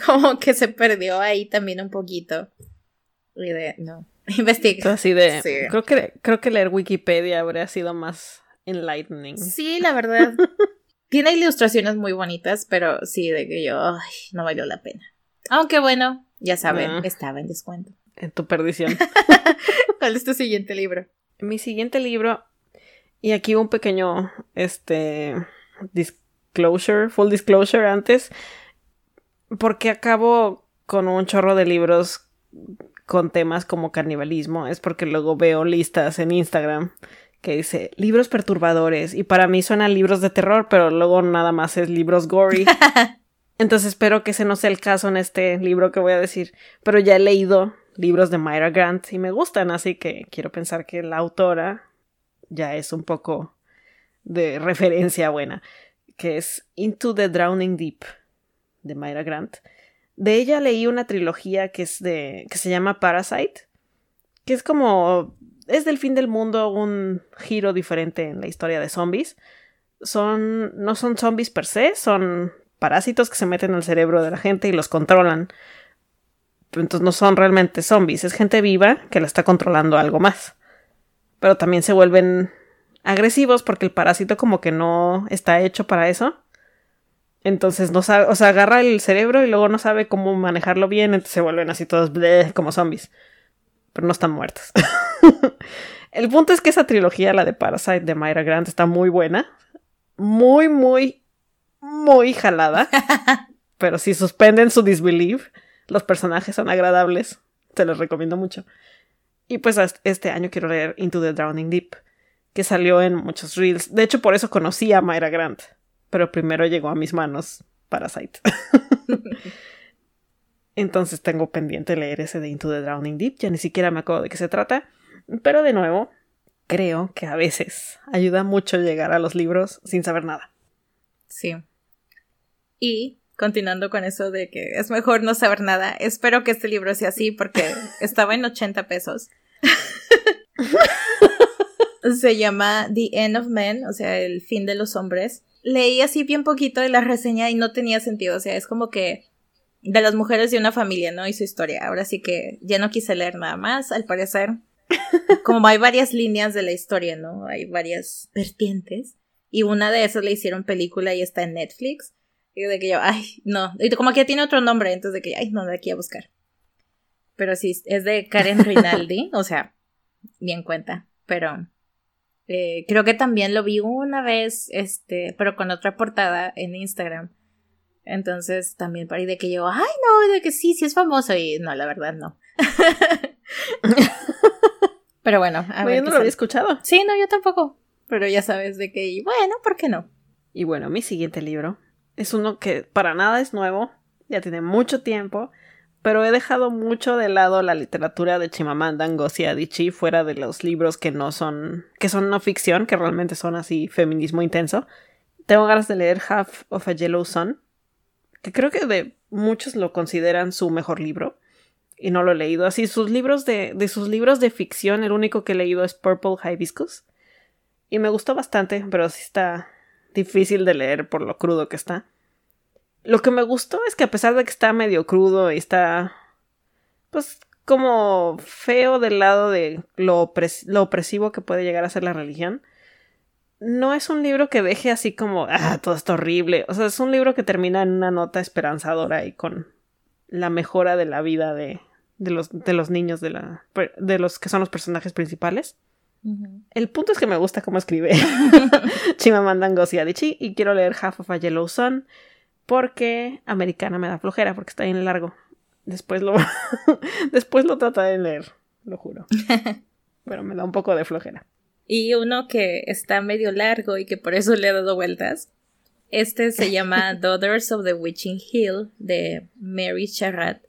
como que se perdió ahí también un poquito. Y de, no, [LAUGHS] investiga. Así de, creo, que, creo que leer Wikipedia habría sido más enlightening. Sí, la verdad. [LAUGHS] tiene ilustraciones muy bonitas, pero sí, de que yo, ay, no valió la pena. Aunque bueno, ya saben, ah. estaba en descuento. En tu perdición. ¿Cuál es tu siguiente libro? Mi siguiente libro, y aquí un pequeño, este, disclosure, full disclosure antes, porque acabo con un chorro de libros con temas como canibalismo, es porque luego veo listas en Instagram que dice libros perturbadores y para mí suenan libros de terror, pero luego nada más es libros gory. [LAUGHS] Entonces espero que ese no sea el caso en este libro que voy a decir, pero ya he leído libros de Myra Grant y me gustan, así que quiero pensar que la autora ya es un poco de referencia buena que es Into the Drowning Deep de Myra Grant. De ella leí una trilogía que es de que se llama Parasite, que es como es del fin del mundo un giro diferente en la historia de zombies. Son no son zombies per se, son parásitos que se meten al cerebro de la gente y los controlan. Entonces no son realmente zombies, es gente viva que la está controlando algo más. Pero también se vuelven agresivos porque el parásito como que no está hecho para eso. Entonces no sabe, o sea, agarra el cerebro y luego no sabe cómo manejarlo bien, entonces se vuelven así todos como zombies. Pero no están muertos. [LAUGHS] el punto es que esa trilogía, la de Parasite de Myra Grant, está muy buena. Muy, muy, muy jalada. [LAUGHS] pero si suspenden su disbelief, los personajes son agradables. Te los recomiendo mucho. Y pues este año quiero leer Into the Drowning Deep que salió en muchos reels. De hecho, por eso conocí a Mayra Grant. Pero primero llegó a mis manos Parasite. [LAUGHS] Entonces tengo pendiente leer ese de Into the Drowning Deep. Ya ni siquiera me acuerdo de qué se trata. Pero de nuevo, creo que a veces ayuda mucho llegar a los libros sin saber nada. Sí. Y continuando con eso de que es mejor no saber nada, espero que este libro sea así porque [LAUGHS] estaba en 80 pesos. [LAUGHS] se llama The End of Men, o sea, el fin de los hombres. Leí así bien poquito de la reseña y no tenía sentido, o sea, es como que de las mujeres de una familia, ¿no? Y su historia. Ahora sí que ya no quise leer nada más, al parecer. [LAUGHS] Como hay varias líneas de la historia, ¿no? Hay varias vertientes. Y una de esas le hicieron película y está en Netflix. Y de que yo, ay, no. Y como que tiene otro nombre, entonces de que, ay, no, de aquí a buscar. Pero sí, es de Karen [LAUGHS] Rinaldi, o sea, bien cuenta. Pero eh, creo que también lo vi una vez, este, pero con otra portada en Instagram. Entonces también para de que yo, ay no, de que sí, sí es famoso y no, la verdad no. [LAUGHS] pero bueno, a ver. Yo no lo había escuchado. Sí, no, yo tampoco. Pero ya sabes de que, bueno, ¿por qué no? Y bueno, mi siguiente libro es uno que para nada es nuevo, ya tiene mucho tiempo, pero he dejado mucho de lado la literatura de Chimamanda Ngozi Adichie fuera de los libros que no son que son no ficción, que realmente son así feminismo intenso. Tengo ganas de leer Half of a Yellow Sun, que creo que de muchos lo consideran su mejor libro y no lo he leído. Así sus libros de de sus libros de ficción, el único que he leído es Purple Hibiscus y me gustó bastante, pero sí está difícil de leer por lo crudo que está. Lo que me gustó es que a pesar de que está medio crudo y está pues como feo del lado de lo, lo opresivo que puede llegar a ser la religión, no es un libro que deje así como, ah, todo está horrible. O sea, es un libro que termina en una nota esperanzadora y con la mejora de la vida de, de, los, de los niños, de, la, de los que son los personajes principales. El punto es que me gusta cómo escribe [LAUGHS] Chimamanda Ngozi Adichie y quiero leer Half of a Yellow Sun porque Americana me da flojera porque está bien largo. Después lo [LAUGHS] después lo trata de leer, lo juro. [LAUGHS] Pero me da un poco de flojera. Y uno que está medio largo y que por eso le he dado vueltas. Este se [LAUGHS] llama Daughters of the Witching Hill de Mary Charrat.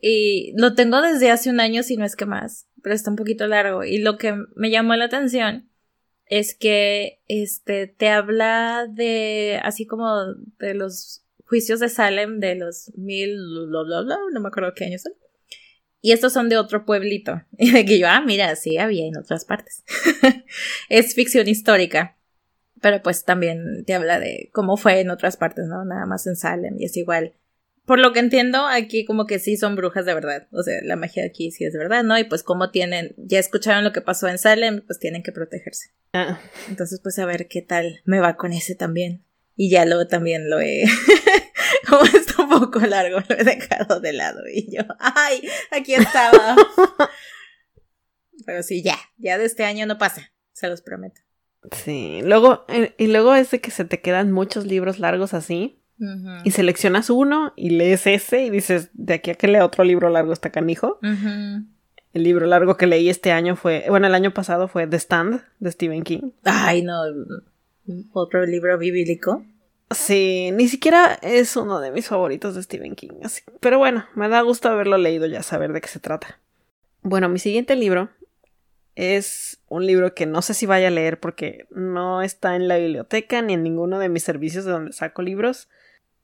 Y lo tengo desde hace un año, si no es que más, pero está un poquito largo. Y lo que me llamó la atención es que este te habla de así como de los juicios de Salem de los mil bla bla bla, no me acuerdo qué años son. Y estos son de otro pueblito. [LAUGHS] Y de que yo, ah, mira, sí había en otras partes. [LAUGHS] es ficción histórica. Pero pues también te habla de cómo fue en otras partes, ¿no? Nada más en Salem y es igual. Por lo que entiendo, aquí como que sí son brujas de verdad. O sea, la magia aquí sí es de verdad, ¿no? Y pues como tienen, ya escucharon lo que pasó en Salem, pues tienen que protegerse. Ah, Entonces, pues a ver qué tal me va con ese también. Y ya luego también lo he. [LAUGHS] Como está un poco largo, lo he dejado de lado. Y yo, ¡ay! Aquí estaba. Pero sí, ya. Ya de este año no pasa. Se los prometo. sí. Luego, eh, y luego es de que se te quedan muchos libros largos así. Y seleccionas uno y lees ese y dices, de aquí a que lea otro libro largo está canijo. El libro largo que leí este año fue, bueno, el año pasado fue The Stand de Stephen King. Ay, no. Otro libro bíblico. Sí, ni siquiera es uno de mis favoritos de Stephen King. Así. Pero bueno, me da gusto haberlo leído ya saber de qué se trata. Bueno, mi siguiente libro es un libro que no sé si vaya a leer porque no está en la biblioteca ni en ninguno de mis servicios de donde saco libros.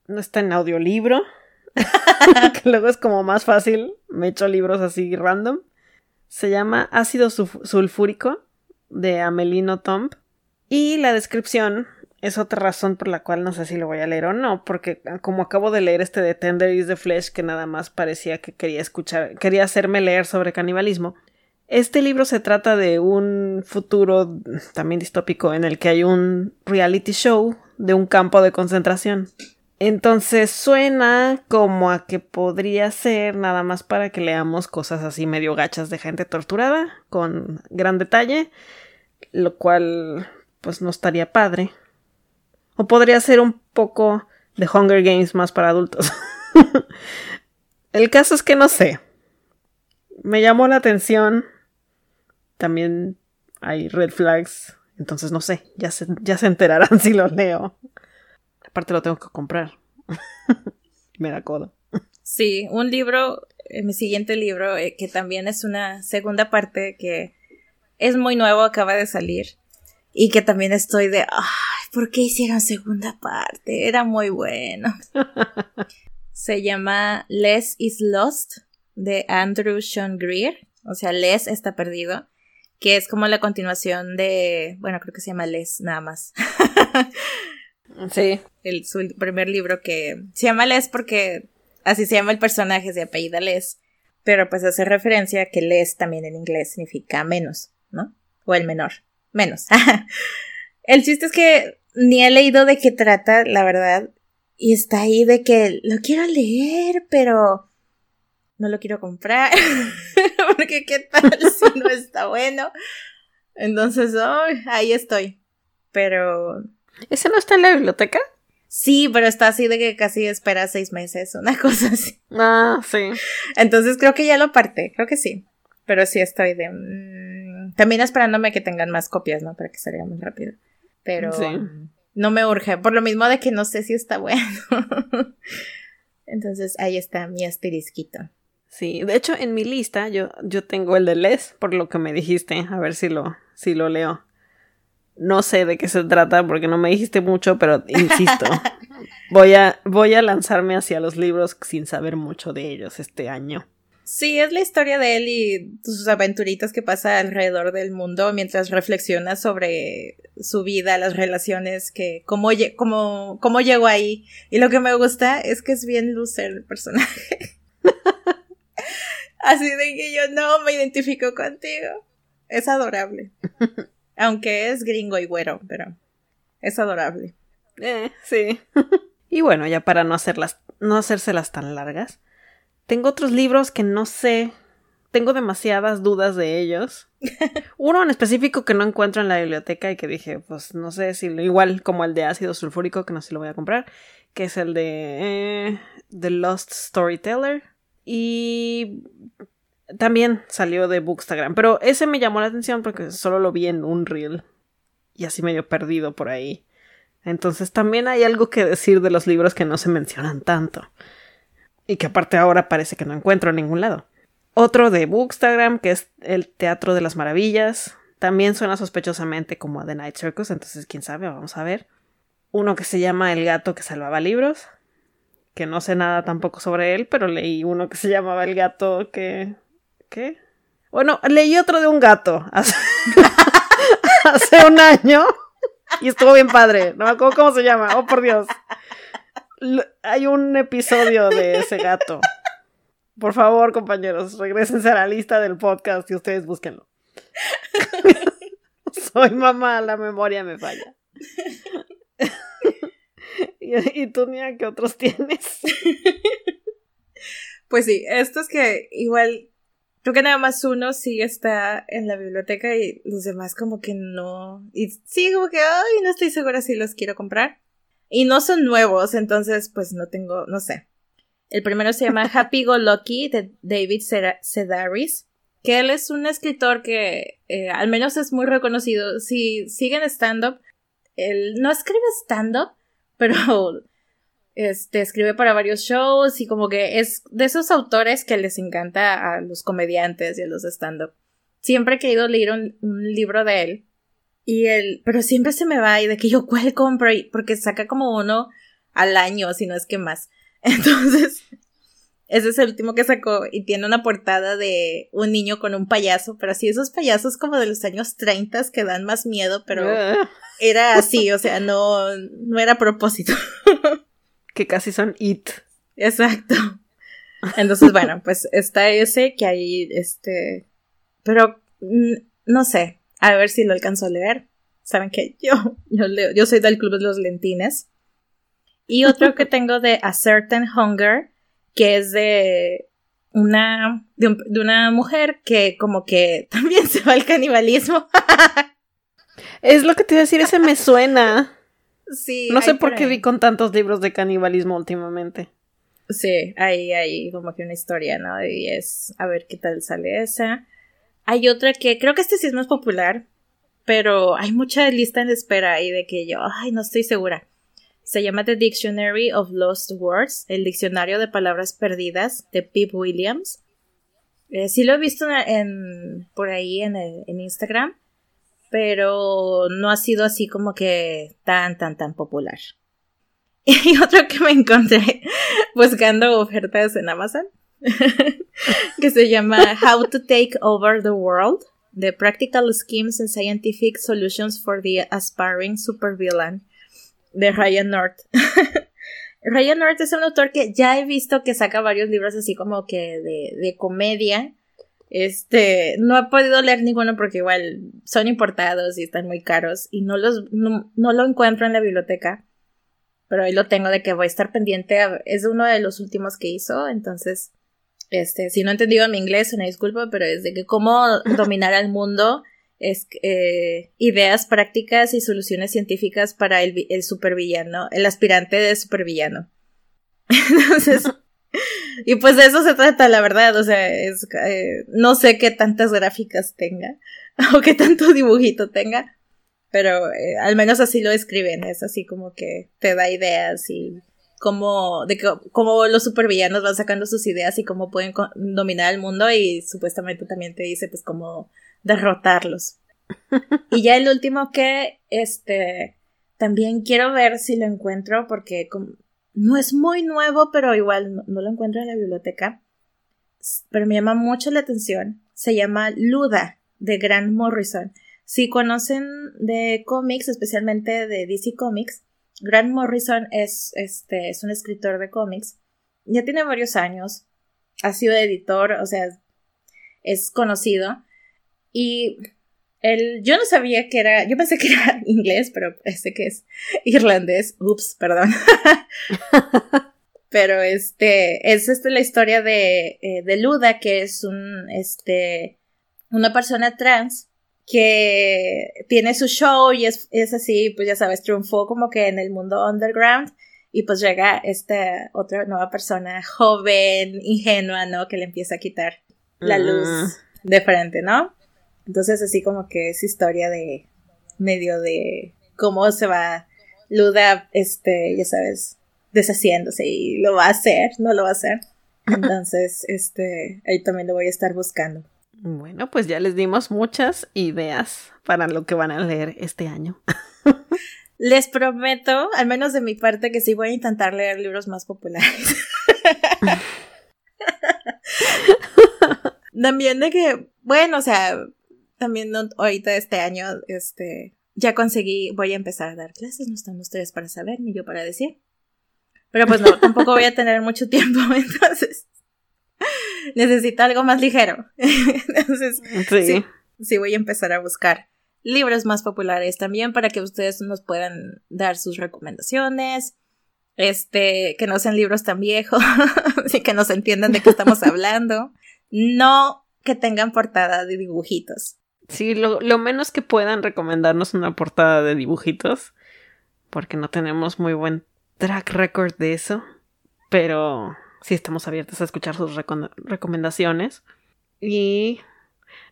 No está en audiolibro. [LAUGHS] [LAUGHS] que luego es como más fácil. Me echo libros así random. Se llama Ácido sulf- Sulfúrico de Amelino Tomb. Y la descripción es otra razón por la cual no sé si lo voy a leer o no, porque como acabo de leer este de Tender is the Flesh, que nada más parecía que quería escuchar, quería hacerme leer sobre canibalismo. Este libro se trata de un futuro también distópico en el que hay un reality show de un campo de concentración. Entonces suena como a que podría ser nada más para que leamos cosas así medio gachas de gente torturada, con gran detalle, lo cual pues no estaría padre. O podría ser un poco de Hunger Games más para adultos. [LAUGHS] El caso es que no sé. Me llamó la atención. También hay red flags. Entonces no sé. Ya se, ya se enterarán [LAUGHS] si lo leo. Aparte lo tengo que comprar. [LAUGHS] Me da codo. Sí, un libro, eh, mi siguiente libro, eh, que también es una segunda parte que es muy nuevo, acaba de salir. Y que también estoy de, ay, ¿por qué hicieron segunda parte? Era muy bueno. [LAUGHS] Se llama Less is Lost de Andrew Sean Greer. O sea, Less está perdido. Que es como la continuación de, bueno, creo que se llama Less nada más. [LAUGHS] Sí. El, su primer libro que se llama Les porque así se llama el personaje, se apellida Les, pero pues hace referencia a que Les también en inglés significa menos, ¿no? O el menor, menos. [LAUGHS] el chiste es que ni he leído de qué trata, la verdad, y está ahí de que lo quiero leer, pero no lo quiero comprar, [LAUGHS] porque qué tal si no está bueno. Entonces, ahí estoy. Pero ¿Ese no está en la biblioteca? Sí, pero está así de que casi espera seis meses, una [LAUGHS] cosa así. Ah, sí. Entonces creo que ya lo parte, creo que sí. Pero sí estoy de... mm, también esperándome que tengan más copias, ¿no? Para que salga muy rápido. Pero Sí. no me urge, por lo mismo de que no sé si está [LAUGHS] bueno. Entonces ahí está mi asterisquito. Sí, de hecho en mi lista yo, yo tengo el de Les, por lo que me dijiste, a ver si lo, si lo leo. No sé de qué se trata porque no me dijiste mucho, pero insisto, [LAUGHS] voy a, voy a lanzarme hacia los libros sin saber mucho de ellos este año. Sí, es la historia de él y sus aventuritas que pasa alrededor del mundo mientras reflexiona sobre su vida, las relaciones, que cómo, cómo llegó ahí. Y lo que me gusta es que es bien loser el personaje. [LAUGHS] Así de que yo no me identifico contigo. Es adorable. [LAUGHS] Aunque es gringo y güero, pero es adorable. Eh, sí. [LAUGHS] y bueno, ya para no hacerlas, no hacérselas tan largas, tengo otros libros que no sé, tengo demasiadas dudas de ellos. [LAUGHS] Uno en específico que no encuentro en la biblioteca y que dije, pues no sé si igual como el de ácido sulfúrico, que no sé si lo voy a comprar, que es el de eh, The Lost Storyteller. Y también salió de Bookstagram, pero ese me llamó la atención porque solo lo vi en un reel y así medio perdido por ahí. Entonces también hay algo que decir de los libros que no se mencionan tanto. Y que aparte ahora parece que no encuentro en ningún lado. Otro de Bookstagram, que es El Teatro de las Maravillas. También suena sospechosamente como a The Night Circus, entonces quién sabe, vamos a ver. Uno que se llama El gato que salvaba libros. Que no sé nada tampoco sobre él, pero leí uno que se llamaba El gato que... Bueno, leí otro de un gato hace, [LAUGHS] hace un año. Y estuvo bien padre. No me acuerdo cómo se llama. Oh, por Dios. hay un episodio de ese gato. Por favor, compañeros, regresense a la lista del podcast y ustedes búsquenlo. [LAUGHS] Soy mamá, la memoria me falla. [LAUGHS] ¿Y, tú, Nia, qué otros tienes? Pues sí, estos que igual, creo que nada más uno sí está en la biblioteca y los demás como que no. Y sí, como que, ay, no estoy segura si los quiero comprar. Y no son nuevos, entonces pues no tengo, no sé. El primero se llama [LAUGHS] Happy Go Lucky de David Sedaris, que él es un escritor que eh, al menos es muy reconocido. Si siguen stand-up, él no escribe stand-up, [LAUGHS] pero este, escribe para varios shows y como que es de esos autores que les encanta a los comediantes y a los stand-up. Siempre he querido leer un, un, libro de él y él, pero siempre se me va y de que yo cuál compro porque saca como uno al año, si no es que más. [LAUGHS] Entonces, ese es el último que sacó y tiene una portada de un niño con un payaso, pero así esos payasos como de los años 30 que dan más miedo, pero ah. era así, o sea, no, no era a propósito. [LAUGHS] que casi son it. Exacto. Entonces, bueno, [LAUGHS] pues está ese que ahí, este, pero mm, no sé, a ver si lo alcanzo a leer. Saben que [LAUGHS] yo, yo leo, yo soy del club de los lentines. Y otro que [LAUGHS] tengo de A Certain Hunger, que es de una, de, una mujer que como que también se va al canibalismo. es lo que te iba a decir, ese me suena. Sí. No sé por qué vi con tantos libros de canibalismo últimamente. Sí, ahí hay como que una historia, ¿no? Y es a ver qué tal sale esa. Hay otra que creo que este sí es más popular, pero hay mucha lista en espera ahí de que yo, ay, no estoy segura. Se llama The Dictionary of Lost Words, el diccionario de palabras perdidas de Pip Williams. Eh, sí lo he visto en, por ahí en, en Instagram, pero no ha sido así como que tan, tan, tan popular. [LAUGHS] Y otro que me encontré [LAUGHS] buscando ofertas en Amazon, [LAUGHS] que se llama How to Take Over the World, The Practical Schemes and Scientific Solutions for the Aspiring Supervillain de Ryan North. Ryan North es un autor que ya he visto que saca varios libros así como que de, de comedia. Este, no he podido leer ninguno porque igual son importados y están muy caros y no los, no, lo encuentro en la biblioteca. Pero ahí lo tengo de que voy a estar pendiente. es uno de los últimos que hizo, entonces, este, si no he entendido mi inglés, una disculpa, pero es de que cómo [LAUGHS] dominar al mundo es, eh, ideas prácticas y soluciones científicas para el, el supervillano, el aspirante de supervillano. [LAUGHS] Entonces, y pues de eso se trata, la verdad, o sea, es, eh, no sé qué tantas gráficas tenga [LAUGHS] o qué tanto dibujito tenga, pero eh, al menos así lo escriben, es así como que te da ideas y cómo, de cómo los supervillanos van sacando sus ideas y cómo pueden dominar el mundo y supuestamente también te dice pues cómo derrotarlos. [LAUGHS] y ya el último que, este, también quiero ver si lo encuentro porque no es muy nuevo, pero igual no, lo encuentro en la biblioteca. Pero me llama mucho la atención. Se llama Luda de Grant Morrison. Si conocen de cómics, especialmente de DC Comics, Grant Morrison es, este, es un escritor de cómics. Ya tiene varios años. Ha sido editor, o sea, es conocido. Y él, yo no sabía que era, yo pensé que era [LAUGHS] inglés, pero este que es irlandés. Ups, perdón. [LAUGHS] pero este, es este la historia de, eh, de Luda, que es un, este, una persona trans que tiene su show y es, es así, pues ya sabes, triunfó como que en el mundo underground y pues llega esta otra nueva persona joven, ingenua, ¿no? Que le empieza a quitar la luz mm. de frente, ¿no? Entonces así como que es historia de medio de cómo se va Luda, este, ya sabes, deshaciéndose y lo va a hacer, no lo va a hacer. [LAUGHS] Entonces, este, ahí también lo voy a estar buscando. Bueno, pues ya les dimos muchas ideas para lo que van a leer este año. [LAUGHS] Les prometo, al menos de mi parte, que sí voy a intentar leer libros más populares. [LAUGHS] También de que, bueno, o sea, también ahorita este año, este, ya conseguí, voy a empezar a dar clases, no están ustedes para saber ni yo para decir. Pero pues no, tampoco voy a tener mucho [LAUGHS] tiempo, entonces necesito algo más ligero. [LAUGHS] entonces, sí. sí, voy a empezar a buscar libros más populares también para que ustedes nos puedan dar sus recomendaciones. Este, que no sean libros tan viejos [LAUGHS] y que nos entiendan de qué estamos hablando. No que tengan portada de dibujitos. Sí, lo, lo, menos que puedan recomendarnos una portada de dibujitos, porque no tenemos muy buen track record de eso, pero sí estamos abiertos a escuchar sus recomendaciones. Y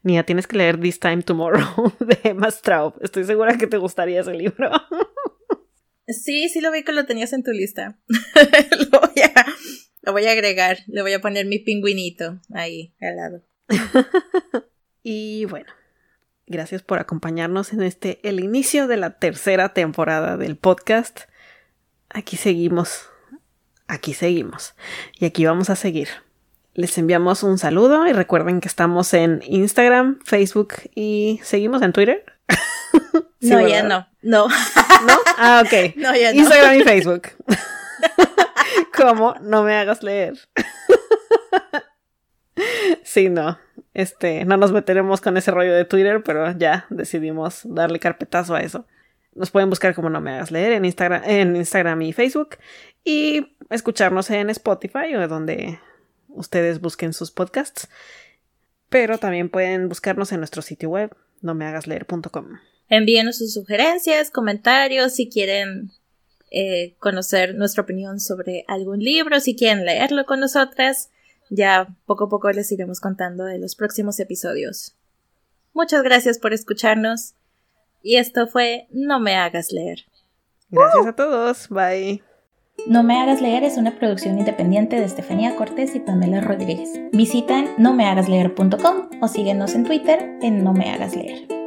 Nia, tienes que leer This Time Tomorrow [LAUGHS] de Emma Straub. Estoy segura que te gustaría ese libro. Sí, sí lo vi que lo tenías en tu lista. [LAUGHS] lo, voy a, lo voy a agregar. Le voy a poner mi pingüinito ahí al lado. [LAUGHS] y bueno, Gracias por acompañarnos en este, el inicio de la tercera temporada del podcast. Aquí seguimos, aquí seguimos y aquí vamos a seguir. Les enviamos un saludo y recuerden que estamos en Instagram, Facebook y seguimos en Twitter. [LAUGHS] no, ya no. No. [LAUGHS] ¿No? Ah, ok. [LAUGHS] No, ya no. Instagram y Facebook. ¿Cómo? No me hagas leer. sí, no. Este, no nos meteremos con ese rollo de Twitter, pero ya decidimos darle carpetazo a eso. Nos pueden buscar como no me hagas leer en Instagram, en Instagram y Facebook y escucharnos en Spotify o donde ustedes busquen sus podcasts. Pero también pueden buscarnos en nuestro sitio web, no me hagas leer.com. Envíenos sus sugerencias, comentarios, si quieren eh, conocer nuestra opinión sobre algún libro, si quieren leerlo con nosotras. Ya poco a poco les iremos contando de los próximos episodios. Muchas gracias por escucharnos. Y esto fue No me hagas leer. Gracias a todos. Bye. No me hagas leer es una producción independiente de Estefanía Cortés y Pamela Rodríguez. Visita en nomehagasleer.com o síguenos en Twitter en No me hagas leer.